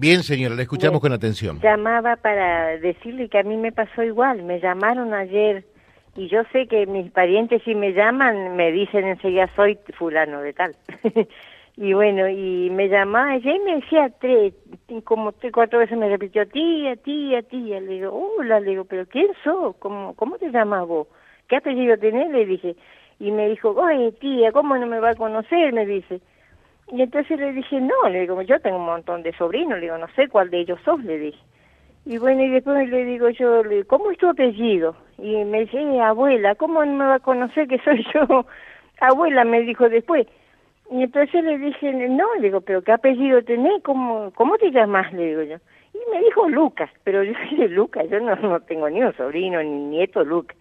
Bien, señora, la escuchamos con atención. Llamaba para decirle que a mí me pasó igual. Me llamaron ayer y yo sé que mis parientes si me llaman me dicen enseguida soy fulano de tal. y bueno, y me llamaba ella y me decía tres, como tres, cuatro veces me repitió tía, tía, tía. Le digo, hola, le digo, pero ¿quién sos? ¿Cómo, cómo te llamas vos? ¿Qué apellido tenés? Le dije. Y me dijo, oye, tía, ¿cómo no me va a conocer? Me dice. Y entonces le dije, no, le digo, yo tengo un montón de sobrinos, le digo, no sé cuál de ellos sos, le dije. Y bueno, y después le digo yo, le, ¿cómo es tu apellido? Y me dice, eh, abuela, ¿cómo no me va a conocer que soy yo? abuela, me dijo después. Y entonces le dije, no, le digo, pero ¿qué apellido tenés? ¿Cómo, cómo te llamas? Le digo yo. Y me dijo Lucas, pero yo dije Lucas, yo no, no tengo ni un sobrino ni nieto Lucas.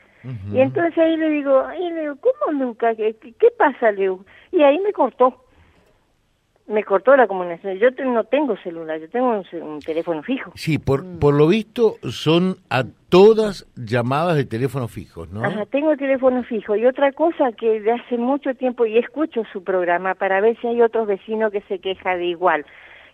Y entonces ahí le digo, ahí le digo, ¿cómo Lucas? ¿Qué, qué pasa, le digo? Y ahí me cortó me cortó la comunicación. Yo no tengo celular, yo tengo un, teléfono fijo. Sí, por, por lo visto son a todas llamadas de teléfono fijo, ¿no? Ajá, tengo teléfono fijo. Y otra cosa que de hace mucho tiempo, y escucho su programa para ver si hay otros vecinos que se quejan de igual,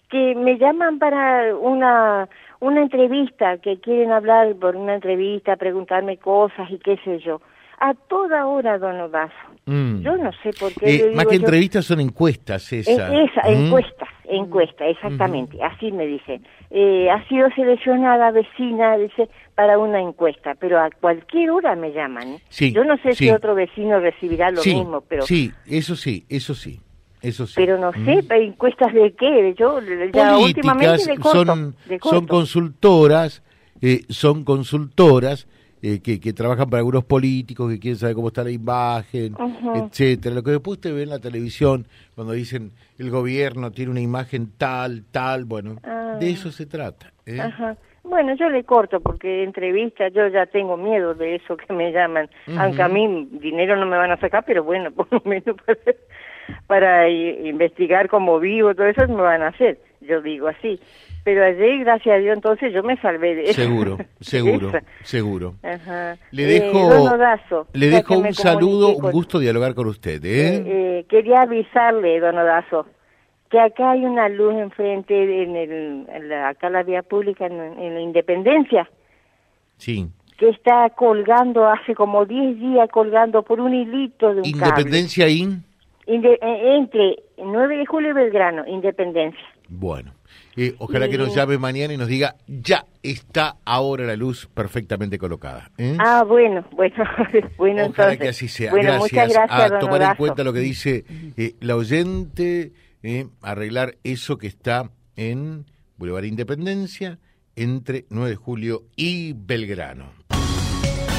que me llaman para una, una entrevista, que quieren hablar por una entrevista, preguntarme cosas y qué sé yo a toda hora, don Odazo. Mm. Yo no sé por qué. Eh, más que entrevistas son encuestas, esa. esa, mm. encuestas, encuesta, exactamente, así me dicen. Eh, ha sido seleccionada vecina, dice, para una encuesta, pero a cualquier hora me llaman. Sí, Yo no sé si otro vecino recibirá lo mismo, pero... Sí, eso sí, eso sí. Eso sí. Pero no sé, mm. encuestas de qué, yo ya últimamente de son, son consultoras, eh, son consultoras eh, que, que, trabajan para algunos políticos que quieren saber cómo está la imagen, etcétera. Lo que después te ve en la televisión cuando dicen el gobierno tiene una imagen tal, tal, bueno, ah. de eso se trata. ¿eh? Bueno, yo le corto porque entrevista yo ya tengo miedo de eso que me llaman, aunque a mí dinero no me van a sacar, pero bueno, por lo menos para, para investigar cómo vivo, todo eso me van a hacer, yo digo así pero ayer, gracias a Dios, entonces yo me salvé de eso. Seguro, seguro, seguro. Le eh, dejo, le dejo un saludo, un gusto dialogar con usted. ¿eh? ¿eh? quería avisarle, don Odazo, que acá hay una luz enfrente, en, el, acá la vía pública, en, la Independencia. Sí. Que está colgando, hace como 10 días colgando por un hilito de un ¿Independencia in? Eh, entre 9 de julio y Belgrano, Independencia. Bueno. Eh, ojalá que nos llame mañana y nos diga, ya está ahora la luz perfectamente colocada. ¿eh? Ah, bueno, bueno, bueno Ojalá que así sea. gracias. Muchas gracias a tomar en cuenta lo que dice eh, la oyente, arreglar eso que está en Boulevard Independencia entre 9 de julio y Belgrano